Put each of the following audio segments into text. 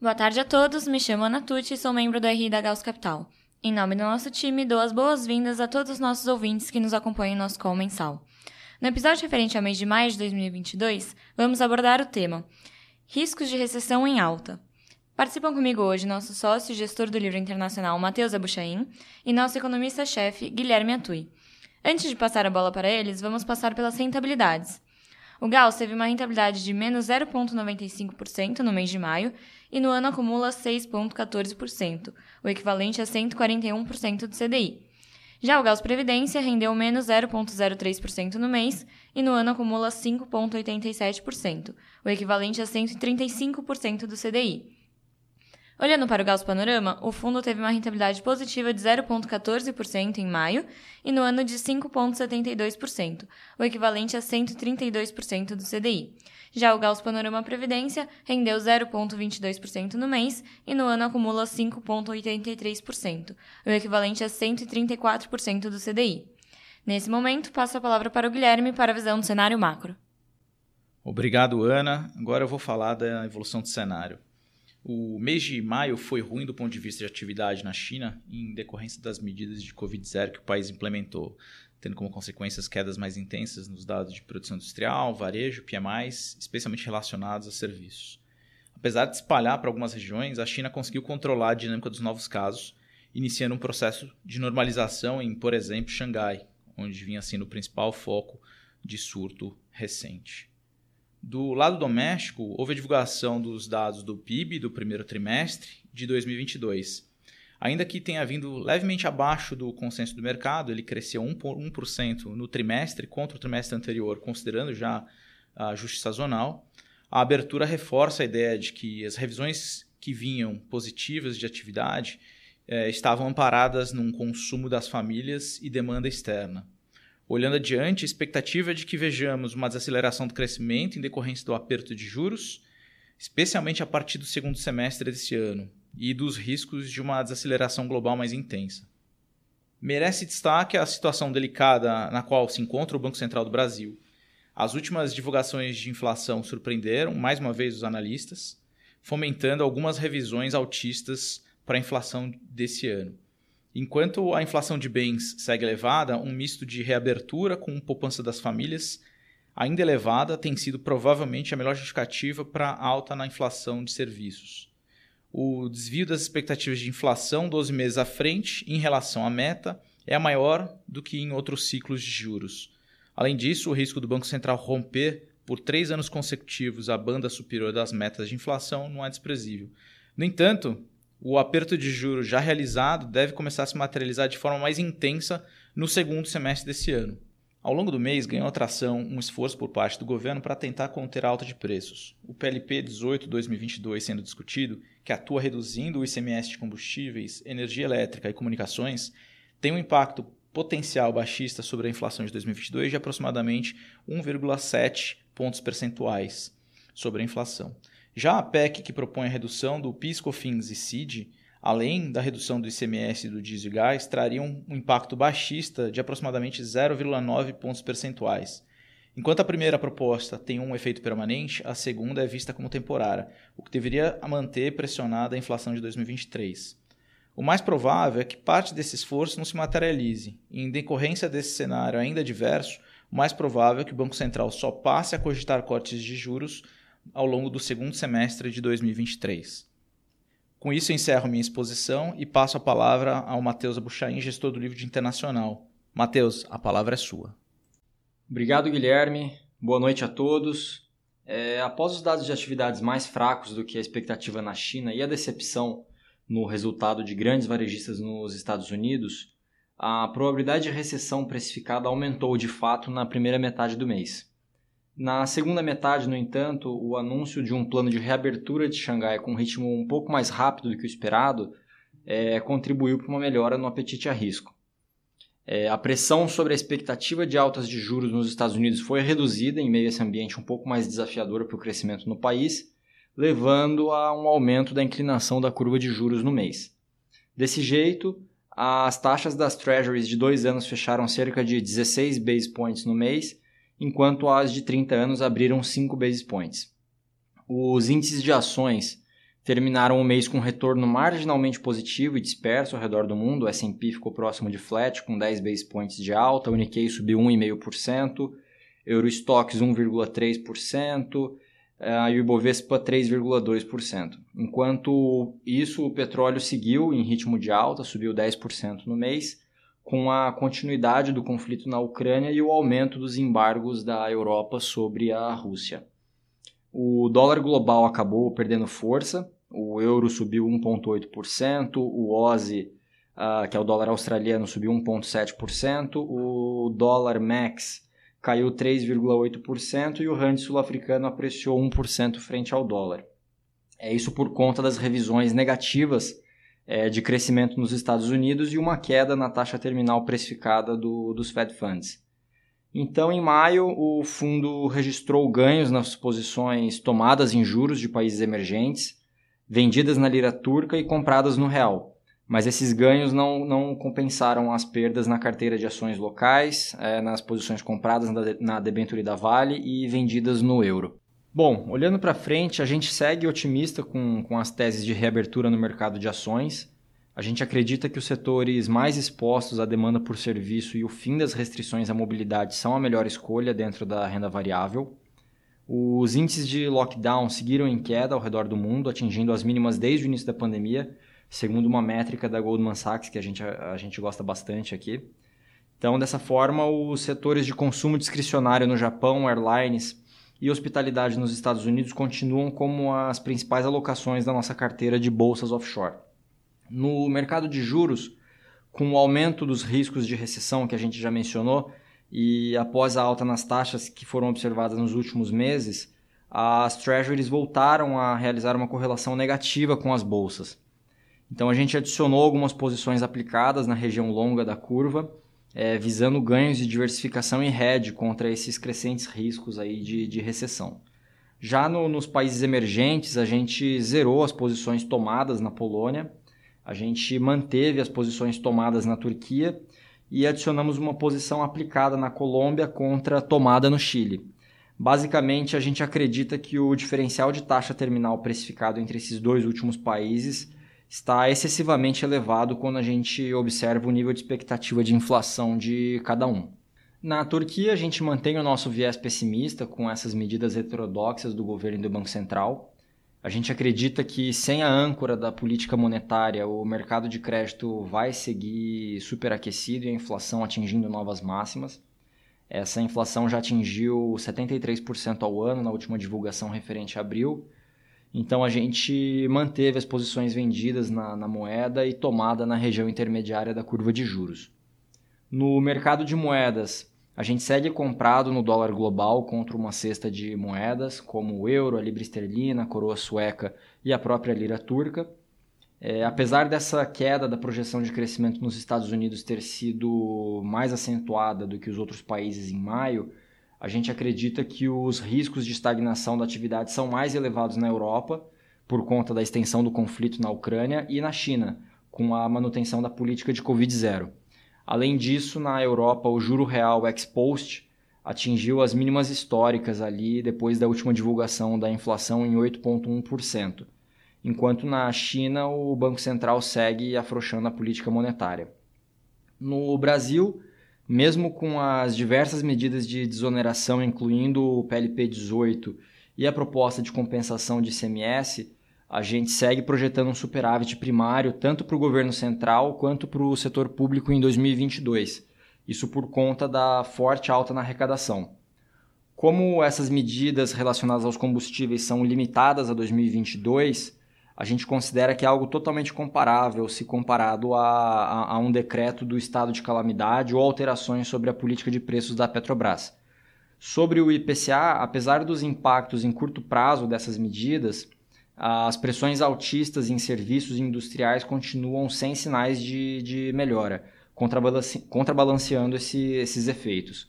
Boa tarde a todos, me chamo Ana Tucci e sou membro do RI da Gauss Capital. Em nome do nosso time, dou as boas-vindas a todos os nossos ouvintes que nos acompanham em nosso call mensal. No episódio referente ao mês de maio de 2022, vamos abordar o tema Riscos de recessão em alta. Participam comigo hoje nosso sócio e gestor do livro internacional Matheus Abuchain e nosso economista-chefe Guilherme Atui. Antes de passar a bola para eles, vamos passar pelas rentabilidades. O Gauss teve uma rentabilidade de menos 0,95% no mês de maio e no ano acumula 6,14%, o equivalente a 141% do CDI. Já o Gauss Previdência rendeu menos 0,03% no mês e no ano acumula 5,87%, o equivalente a 135% do CDI. Olhando para o Gauss Panorama, o fundo teve uma rentabilidade positiva de 0,14% em maio e no ano de 5,72%, o equivalente a 132% do CDI. Já o Gauss Panorama Previdência rendeu 0,22% no mês e no ano acumula 5,83%, o equivalente a 134% do CDI. Nesse momento, passo a palavra para o Guilherme para a visão do cenário macro. Obrigado, Ana. Agora eu vou falar da evolução do cenário. O mês de maio foi ruim do ponto de vista de atividade na China, em decorrência das medidas de Covid-0 que o país implementou, tendo como consequências quedas mais intensas nos dados de produção industrial, varejo, PMIs, especialmente relacionados a serviços. Apesar de espalhar para algumas regiões, a China conseguiu controlar a dinâmica dos novos casos, iniciando um processo de normalização em, por exemplo, Xangai, onde vinha sendo o principal foco de surto recente. Do lado doméstico, houve a divulgação dos dados do PIB do primeiro trimestre de 2022. Ainda que tenha vindo levemente abaixo do consenso do mercado, ele cresceu 1%, no trimestre contra o trimestre anterior, considerando já ajuste sazonal. A abertura reforça a ideia de que as revisões que vinham positivas de atividade eh, estavam amparadas num consumo das famílias e demanda externa. Olhando adiante, a expectativa é de que vejamos uma desaceleração do crescimento em decorrência do aperto de juros, especialmente a partir do segundo semestre desse ano, e dos riscos de uma desaceleração global mais intensa. Merece destaque a situação delicada na qual se encontra o Banco Central do Brasil. As últimas divulgações de inflação surpreenderam mais uma vez os analistas, fomentando algumas revisões altistas para a inflação desse ano. Enquanto a inflação de bens segue elevada, um misto de reabertura com poupança das famílias ainda elevada tem sido provavelmente a melhor justificativa para a alta na inflação de serviços. O desvio das expectativas de inflação 12 meses à frente em relação à meta é maior do que em outros ciclos de juros. Além disso, o risco do Banco Central romper por três anos consecutivos a banda superior das metas de inflação não é desprezível. No entanto, o aperto de juros já realizado deve começar a se materializar de forma mais intensa no segundo semestre desse ano. Ao longo do mês, ganhou atração um esforço por parte do governo para tentar conter a alta de preços. O PLP 18-2022 sendo discutido, que atua reduzindo o ICMS de combustíveis, energia elétrica e comunicações, tem um impacto potencial baixista sobre a inflação de 2022 de aproximadamente 1,7 pontos percentuais sobre a inflação. Já a PEC, que propõe a redução do PIS, COFINS e CID, além da redução do ICMS e do diesel e gás, traria um impacto baixista de aproximadamente 0,9 pontos percentuais. Enquanto a primeira proposta tem um efeito permanente, a segunda é vista como temporária, o que deveria manter pressionada a inflação de 2023. O mais provável é que parte desse esforço não se materialize, e em decorrência desse cenário ainda adverso, o mais provável é que o Banco Central só passe a cogitar cortes de juros ao longo do segundo semestre de 2023. Com isso, encerro minha exposição e passo a palavra ao Matheus Abuchain, gestor do livro de Internacional. Matheus, a palavra é sua. Obrigado, Guilherme. Boa noite a todos. É, após os dados de atividades mais fracos do que a expectativa na China e a decepção no resultado de grandes varejistas nos Estados Unidos, a probabilidade de recessão precificada aumentou de fato na primeira metade do mês. Na segunda metade, no entanto, o anúncio de um plano de reabertura de Xangai com um ritmo um pouco mais rápido do que o esperado é, contribuiu para uma melhora no apetite a risco. É, a pressão sobre a expectativa de altas de juros nos Estados Unidos foi reduzida em meio a esse ambiente um pouco mais desafiador para o crescimento no país, levando a um aumento da inclinação da curva de juros no mês. Desse jeito, as taxas das treasuries de dois anos fecharam cerca de 16 base points no mês enquanto as de 30 anos abriram 5 basis points. Os índices de ações terminaram o mês com um retorno marginalmente positivo e disperso ao redor do mundo. O S&P ficou próximo de flat, com 10 base points de alta, o Nikkei subiu 1,5%, Eurostox 1,3%, e o Ibovespa 3,2%. Enquanto isso, o petróleo seguiu em ritmo de alta, subiu 10% no mês, com a continuidade do conflito na Ucrânia e o aumento dos embargos da Europa sobre a Rússia. O dólar global acabou perdendo força, o euro subiu 1,8%, o OSI, uh, que é o dólar australiano, subiu 1,7%, o dólar MAX caiu 3,8% e o rand sul-africano apreciou 1% frente ao dólar. É isso por conta das revisões negativas é, de crescimento nos Estados Unidos e uma queda na taxa terminal precificada do, dos Fed Funds. Então, em maio, o fundo registrou ganhos nas posições tomadas em juros de países emergentes, vendidas na lira turca e compradas no real. Mas esses ganhos não, não compensaram as perdas na carteira de ações locais, é, nas posições compradas na, na debenture da Vale e vendidas no euro. Bom, olhando para frente, a gente segue otimista com, com as teses de reabertura no mercado de ações. A gente acredita que os setores mais expostos à demanda por serviço e o fim das restrições à mobilidade são a melhor escolha dentro da renda variável. Os índices de lockdown seguiram em queda ao redor do mundo, atingindo as mínimas desde o início da pandemia, segundo uma métrica da Goldman Sachs que a gente, a, gente gosta bastante aqui. Então, dessa forma, os setores de consumo discricionário no Japão, airlines e hospitalidade nos Estados Unidos continuam como as principais alocações da nossa carteira de bolsas offshore. No mercado de juros, com o aumento dos riscos de recessão que a gente já mencionou e após a alta nas taxas que foram observadas nos últimos meses, as treasuries voltaram a realizar uma correlação negativa com as bolsas. Então a gente adicionou algumas posições aplicadas na região longa da curva, é, visando ganhos de diversificação em hedge contra esses crescentes riscos aí de, de recessão. Já no, nos países emergentes, a gente zerou as posições tomadas na Polônia, a gente manteve as posições tomadas na Turquia e adicionamos uma posição aplicada na Colômbia contra tomada no Chile. Basicamente, a gente acredita que o diferencial de taxa terminal precificado entre esses dois últimos países está excessivamente elevado quando a gente observa o nível de expectativa de inflação de cada um. Na Turquia, a gente mantém o nosso viés pessimista com essas medidas heterodoxas do governo e do Banco Central. A gente acredita que, sem a âncora da política monetária, o mercado de crédito vai seguir superaquecido e a inflação atingindo novas máximas. Essa inflação já atingiu 73% ao ano na última divulgação referente a abril, então a gente manteve as posições vendidas na, na, moeda e tomada na região intermediária da curva de juros. No mercado de moedas, a gente segue comprado no dólar global contra uma cesta de moedas, como o euro, a libra esterlina, a coroa sueca e a própria lira turca. É, apesar dessa queda da projeção de crescimento nos Estados Unidos ter sido mais acentuada do que os outros países em maio, a gente acredita que os riscos de estagnação da atividade são mais elevados na Europa, por conta da extensão do conflito na Ucrânia, e na China, com a manutenção da política de Covid-0. Além disso, na Europa, o juro real ex-post atingiu as mínimas históricas ali depois da última divulgação da inflação em 8,1%, enquanto na China o Banco Central segue afrouxando a política monetária. No Brasil, mesmo com as diversas medidas de desoneração, incluindo o PLP 18 e a proposta de compensação de ICMS, a gente segue projetando um superávit primário tanto para o governo central quanto para o setor público em 2022. Isso por conta da forte alta na arrecadação. Como essas medidas relacionadas aos combustíveis são limitadas a 2022, a gente considera que é algo totalmente comparável se comparado a, a, a, um decreto do estado de calamidade ou alterações sobre a política de preços da Petrobras. Sobre o IPCA, apesar dos impactos em curto prazo dessas medidas, as pressões altistas em serviços industriais continuam sem sinais de, de melhora, contrabalance, contrabalanceando esse, esses efeitos.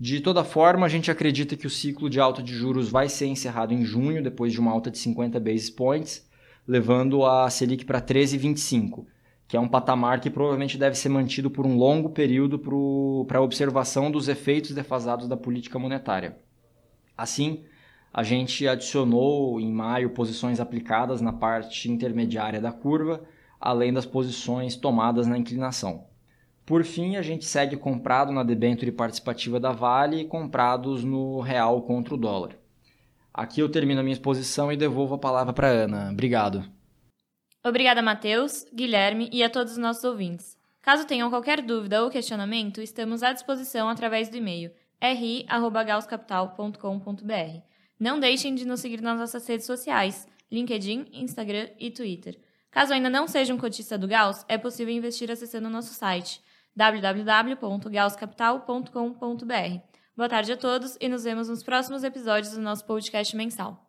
De toda forma, a gente acredita que o ciclo de alta de juros vai ser encerrado em junho, depois de uma alta de 50 basis points, levando a Selic para 13,25, que é um patamar que provavelmente deve ser mantido por um longo período para observação dos efeitos defasados da política monetária. Assim, a gente adicionou em maio posições aplicadas na parte intermediária da curva, além das posições tomadas na inclinação. Por fim, a gente segue comprado na debênture participativa da Vale e comprados no real contra o dólar. Aqui eu termino a minha exposição e devolvo a palavra para Ana. Obrigado. Obrigada, Matheus, Guilherme e a todos os nossos ouvintes. Caso tenham qualquer dúvida ou questionamento, estamos à disposição através do e-mail ri@gauscapital.com.br. Não deixem de nos seguir nas nossas redes sociais, LinkedIn, Instagram e Twitter. Caso ainda não seja um cotista do Gauss, é possível investir acessando o nosso site www.gausscapital.com.br. Boa tarde a todos e nos vemos nos próximos episódios do nosso podcast mensal.